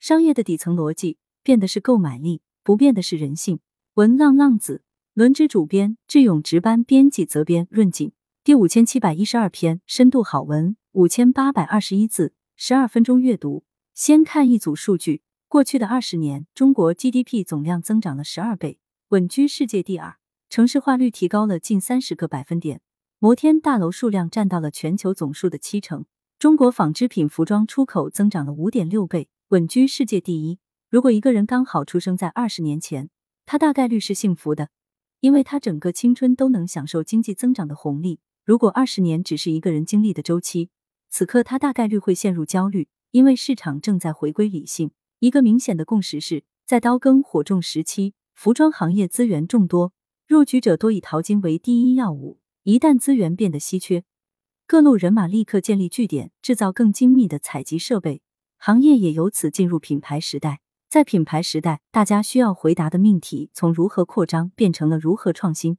商业的底层逻辑变的是购买力，不变的是人性。文浪浪子，轮值主编智勇值班编辑责编润景，第五千七百一十二篇深度好文，五千八百二十一字，十二分钟阅读。先看一组数据：过去的二十年，中国 GDP 总量增长了十二倍，稳居世界第二；城市化率提高了近三十个百分点，摩天大楼数量占到了全球总数的七成。中国纺织品服装出口增长了五点六倍，稳居世界第一。如果一个人刚好出生在二十年前，他大概率是幸福的，因为他整个青春都能享受经济增长的红利。如果二十年只是一个人经历的周期，此刻他大概率会陷入焦虑，因为市场正在回归理性。一个明显的共识是，在刀耕火种时期，服装行业资源众多，入局者多以淘金为第一要务。一旦资源变得稀缺，各路人马立刻建立据点，制造更精密的采集设备，行业也由此进入品牌时代。在品牌时代，大家需要回答的命题从如何扩张变成了如何创新。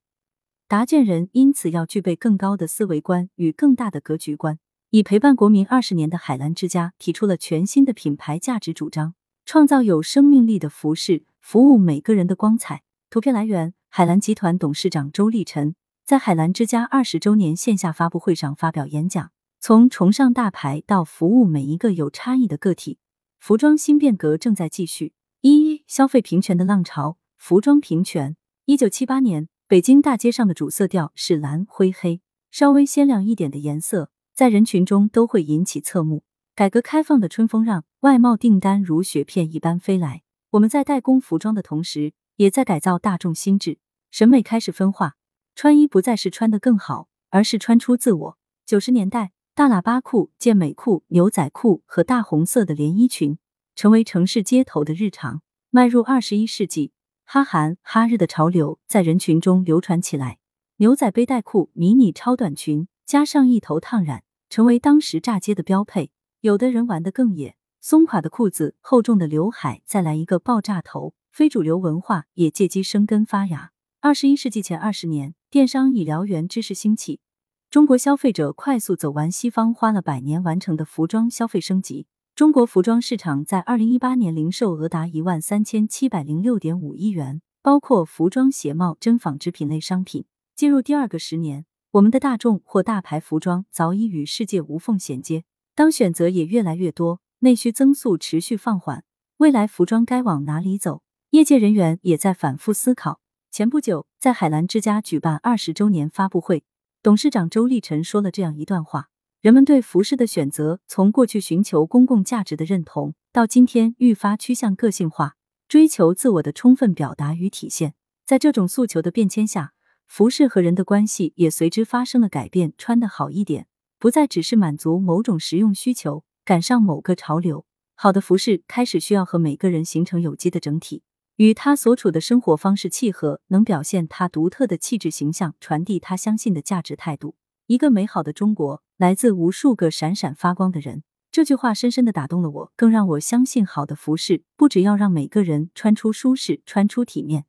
答卷人因此要具备更高的思维观与更大的格局观。已陪伴国民二十年的海澜之家提出了全新的品牌价值主张，创造有生命力的服饰，服务每个人的光彩。图片来源：海澜集团董事长周立晨。在海澜之家二十周年线下发布会上发表演讲，从崇尚大牌到服务每一个有差异的个体，服装新变革正在继续。一、消费平权的浪潮，服装平权。一九七八年，北京大街上的主色调是蓝灰黑，稍微鲜亮一点的颜色，在人群中都会引起侧目。改革开放的春风让，外贸订单如雪片一般飞来。我们在代工服装的同时，也在改造大众心智，审美开始分化。穿衣不再是穿得更好，而是穿出自我。九十年代，大喇叭裤、健美裤、牛仔裤和大红色的连衣裙成为城市街头的日常。迈入二十一世纪，哈韩、哈日的潮流在人群中流传起来。牛仔背带裤、迷你超短裙加上一头烫染，成为当时炸街的标配。有的人玩得更野，松垮的裤子、厚重的刘海，再来一个爆炸头。非主流文化也借机生根发芽。二十一世纪前二十年。电商以燎原之势兴起，中国消费者快速走完西方花了百年完成的服装消费升级。中国服装市场在二零一八年零售额达一万三千七百零六点五亿元，包括服装、鞋帽、真纺织品类商品。进入第二个十年，我们的大众或大牌服装早已与世界无缝衔接。当选择也越来越多，内需增速持续放缓，未来服装该往哪里走？业界人员也在反复思考。前不久，在海澜之家举办二十周年发布会，董事长周立晨说了这样一段话：人们对服饰的选择，从过去寻求公共价值的认同，到今天愈发趋向个性化，追求自我的充分表达与体现。在这种诉求的变迁下，服饰和人的关系也随之发生了改变。穿得好一点，不再只是满足某种实用需求，赶上某个潮流。好的服饰开始需要和每个人形成有机的整体。与他所处的生活方式契合，能表现他独特的气质形象，传递他相信的价值态度。一个美好的中国来自无数个闪闪发光的人。这句话深深的打动了我，更让我相信，好的服饰不只要让每个人穿出舒适、穿出体面，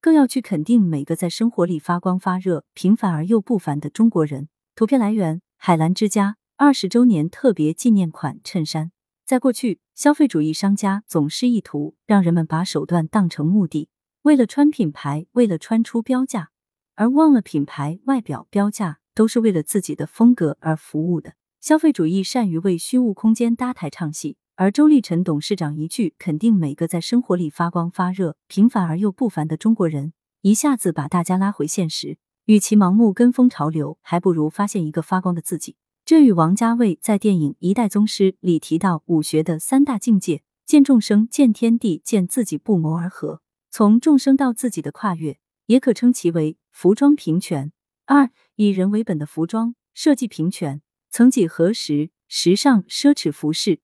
更要去肯定每个在生活里发光发热、平凡而又不凡的中国人。图片来源：海澜之家二十周年特别纪念款衬衫。在过去，消费主义商家总是意图让人们把手段当成目的，为了穿品牌，为了穿出标价，而忘了品牌外表标价都是为了自己的风格而服务的。消费主义善于为虚无空间搭台唱戏，而周立晨董事长一句肯定每个在生活里发光发热、平凡而又不凡的中国人，一下子把大家拉回现实。与其盲目跟风潮流，还不如发现一个发光的自己。这与王家卫在电影《一代宗师》里提到武学的三大境界——见众生、见天地、见自己不谋而合。从众生到自己的跨越，也可称其为服装平权。二、以人为本的服装设计平权。曾几何时，时尚奢侈服饰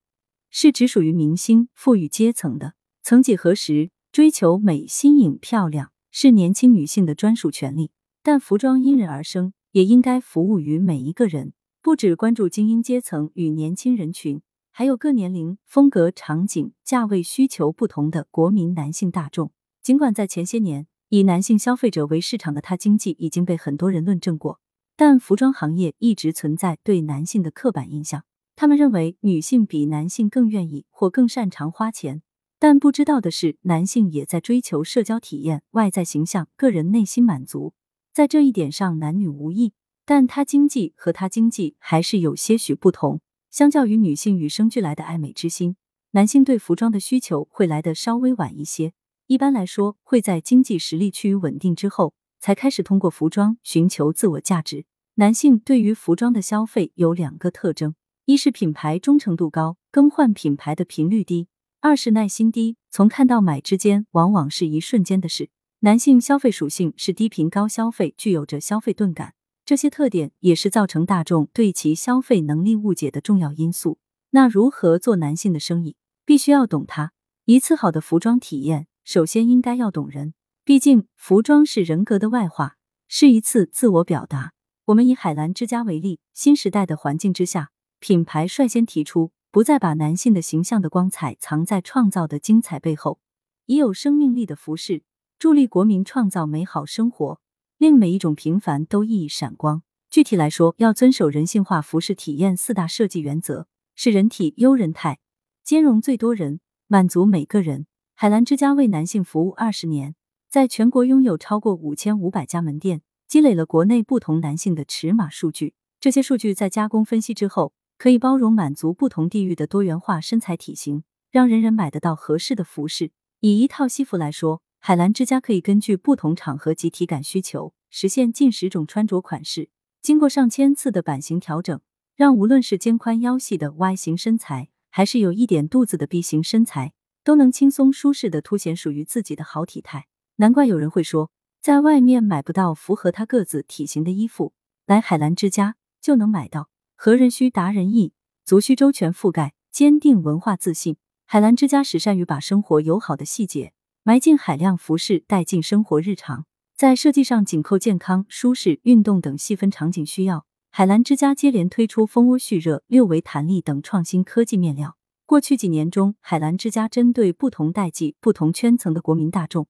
是只属于明星、富裕阶层的；曾几何时，追求美、新颖、漂亮是年轻女性的专属权利。但服装因人而生，也应该服务于每一个人。不只关注精英阶层与年轻人群，还有各年龄、风格、场景、价位需求不同的国民男性大众。尽管在前些年以男性消费者为市场的他经济已经被很多人论证过，但服装行业一直存在对男性的刻板印象。他们认为女性比男性更愿意或更擅长花钱，但不知道的是，男性也在追求社交体验、外在形象、个人内心满足。在这一点上，男女无异，但他经济和他经济还是有些许不同。相较于女性与生俱来的爱美之心，男性对服装的需求会来得稍微晚一些。一般来说，会在经济实力趋于稳定之后，才开始通过服装寻求自我价值。男性对于服装的消费有两个特征。一是品牌忠诚度高，更换品牌的频率低；二是耐心低，从看到买之间往往是一瞬间的事。男性消费属性是低频高消费，具有着消费钝感，这些特点也是造成大众对其消费能力误解的重要因素。那如何做男性的生意？必须要懂他。一次好的服装体验，首先应该要懂人，毕竟服装是人格的外化，是一次自我表达。我们以海澜之家为例，新时代的环境之下。品牌率先提出，不再把男性的形象的光彩藏在创造的精彩背后，以有生命力的服饰助力国民创造美好生活，令每一种平凡都熠熠闪光。具体来说，要遵守人性化服饰体验四大设计原则，使人体优人态，兼容最多人，满足每个人。海澜之家为男性服务二十年，在全国拥有超过五千五百家门店，积累了国内不同男性的尺码数据。这些数据在加工分析之后。可以包容满足不同地域的多元化身材体型，让人人买得到合适的服饰。以一套西服来说，海澜之家可以根据不同场合及体感需求，实现近十种穿着款式。经过上千次的版型调整，让无论是肩宽腰细的 Y 型身材，还是有一点肚子的 B 型身材，都能轻松舒适的凸显属于自己的好体态。难怪有人会说，在外面买不到符合他个子体型的衣服，来海澜之家就能买到。何人需达人意，足需周全覆盖，坚定文化自信。海澜之家始善于把生活友好的细节埋进海量服饰，带进生活日常。在设计上紧扣健康、舒适、运动等细分场景需要，海澜之家接连推出蜂窝蓄热、六维弹力等创新科技面料。过去几年中，海澜之家针对不同代际、不同圈层的国民大众，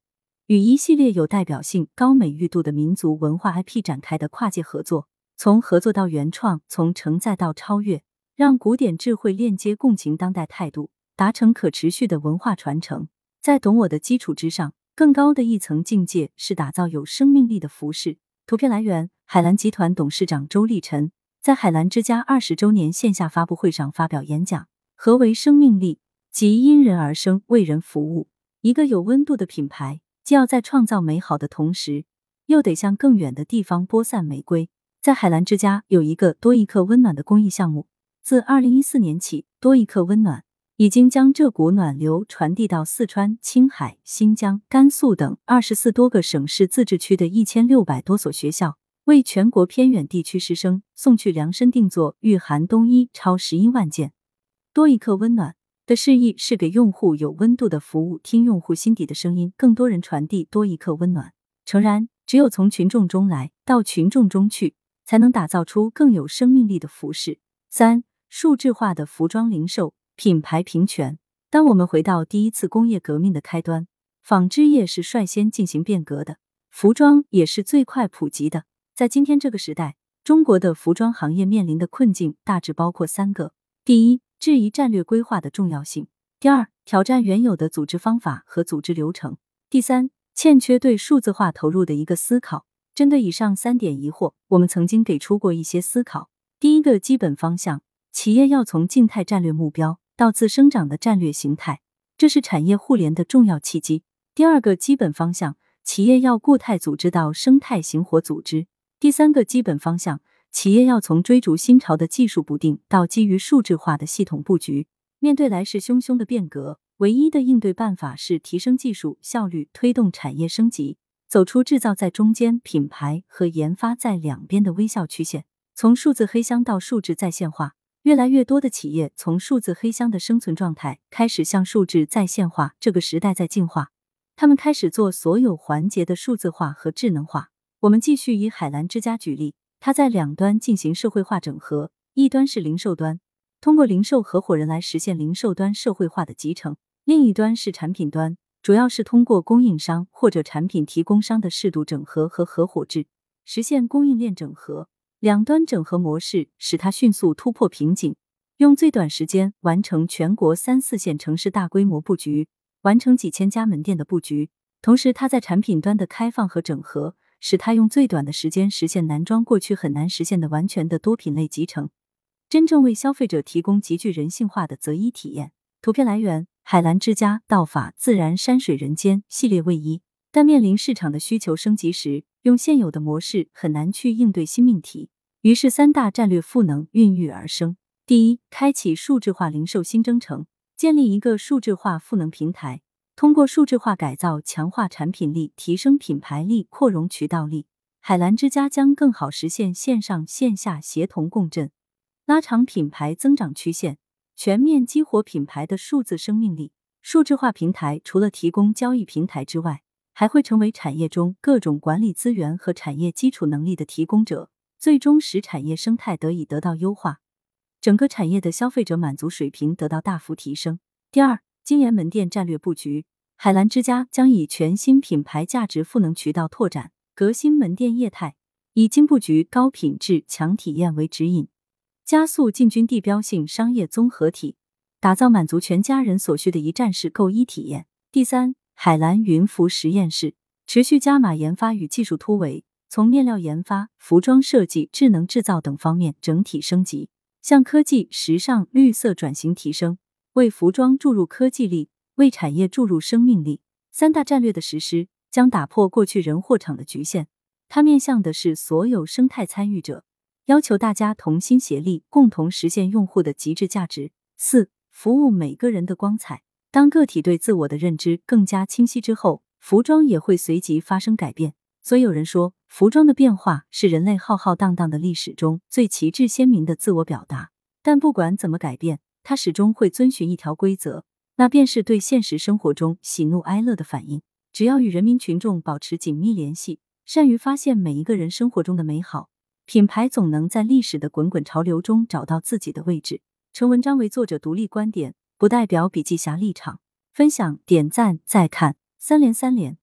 与一系列有代表性、高美誉度的民族文化 IP 展开的跨界合作。从合作到原创，从承载到超越，让古典智慧链接共情当代态度，达成可持续的文化传承。在懂我的基础之上，更高的一层境界是打造有生命力的服饰。图片来源：海澜集团董事长周立晨在海澜之家二十周年线下发布会上发表演讲。何为生命力？即因人而生，为人服务。一个有温度的品牌，既要在创造美好的同时，又得向更远的地方播散玫瑰。在海澜之家有一个多一克温暖的公益项目。自二零一四年起，多一克温暖已经将这股暖流传递到四川、青海、新疆、甘肃等二十四多个省市自治区的一千六百多所学校，为全国偏远地区师生送去量身定做御寒冬衣超十一万件。多一刻温暖的示意是给用户有温度的服务，听用户心底的声音，更多人传递多一刻温暖。诚然，只有从群众中来到群众中去。才能打造出更有生命力的服饰。三、数字化的服装零售，品牌平权。当我们回到第一次工业革命的开端，纺织业是率先进行变革的，服装也是最快普及的。在今天这个时代，中国的服装行业面临的困境大致包括三个：第一，质疑战略规划的重要性；第二，挑战原有的组织方法和组织流程；第三，欠缺对数字化投入的一个思考。针对以上三点疑惑，我们曾经给出过一些思考。第一个基本方向，企业要从静态战略目标到自生长的战略形态，这是产业互联的重要契机。第二个基本方向，企业要固态组织到生态型活组织。第三个基本方向，企业要从追逐新潮的技术不定到基于数字化的系统布局。面对来势汹汹的变革，唯一的应对办法是提升技术效率，推动产业升级。走出制造在中间、品牌和研发在两边的微笑曲线，从数字黑箱到数字在线化，越来越多的企业从数字黑箱的生存状态开始向数字在线化这个时代在进化，他们开始做所有环节的数字化和智能化。我们继续以海澜之家举例，它在两端进行社会化整合，一端是零售端，通过零售合伙人来实现零售端社会化的集成；另一端是产品端。主要是通过供应商或者产品提供商的适度整合和合伙制，实现供应链整合。两端整合模式使它迅速突破瓶颈，用最短时间完成全国三四线城市大规模布局，完成几千家门店的布局。同时，它在产品端的开放和整合，使它用最短的时间实现男装过去很难实现的完全的多品类集成，真正为消费者提供极具人性化的择衣体验。图片来源：海澜之家、道法自然、山水人间系列卫衣。但面临市场的需求升级时，用现有的模式很难去应对新命题。于是，三大战略赋能孕育而生。第一，开启数字化零售新征程，建立一个数字化赋能平台。通过数字化改造，强化产品力，提升品牌力，扩容渠道力，海澜之家将更好实现线上线下协同共振，拉长品牌增长曲线，全面激活品牌的数字生命力。数字化平台除了提供交易平台之外，还会成为产业中各种管理资源和产业基础能力的提供者，最终使产业生态得以得到优化，整个产业的消费者满足水平得到大幅提升。第二。精研门店战略布局，海澜之家将以全新品牌价值赋能渠道拓展、革新门店业态，以精布局、高品质、强体验为指引，加速进军地标性商业综合体，打造满足全家人所需的一站式购衣体验。第三，海澜云服实验室持续加码研发与技术突围，从面料研发、服装设计、智能制造等方面整体升级，向科技、时尚、绿色转型提升。为服装注入科技力，为产业注入生命力。三大战略的实施将打破过去人货场的局限，它面向的是所有生态参与者，要求大家同心协力，共同实现用户的极致价值。四、服务每个人的光彩。当个体对自我的认知更加清晰之后，服装也会随即发生改变。所以有人说，服装的变化是人类浩浩荡荡的历史中最旗帜鲜明的自我表达。但不管怎么改变。它始终会遵循一条规则，那便是对现实生活中喜怒哀乐的反应。只要与人民群众保持紧密联系，善于发现每一个人生活中的美好，品牌总能在历史的滚滚潮流中找到自己的位置。成文章为作者独立观点，不代表笔记侠立场。分享点赞再看三连三连。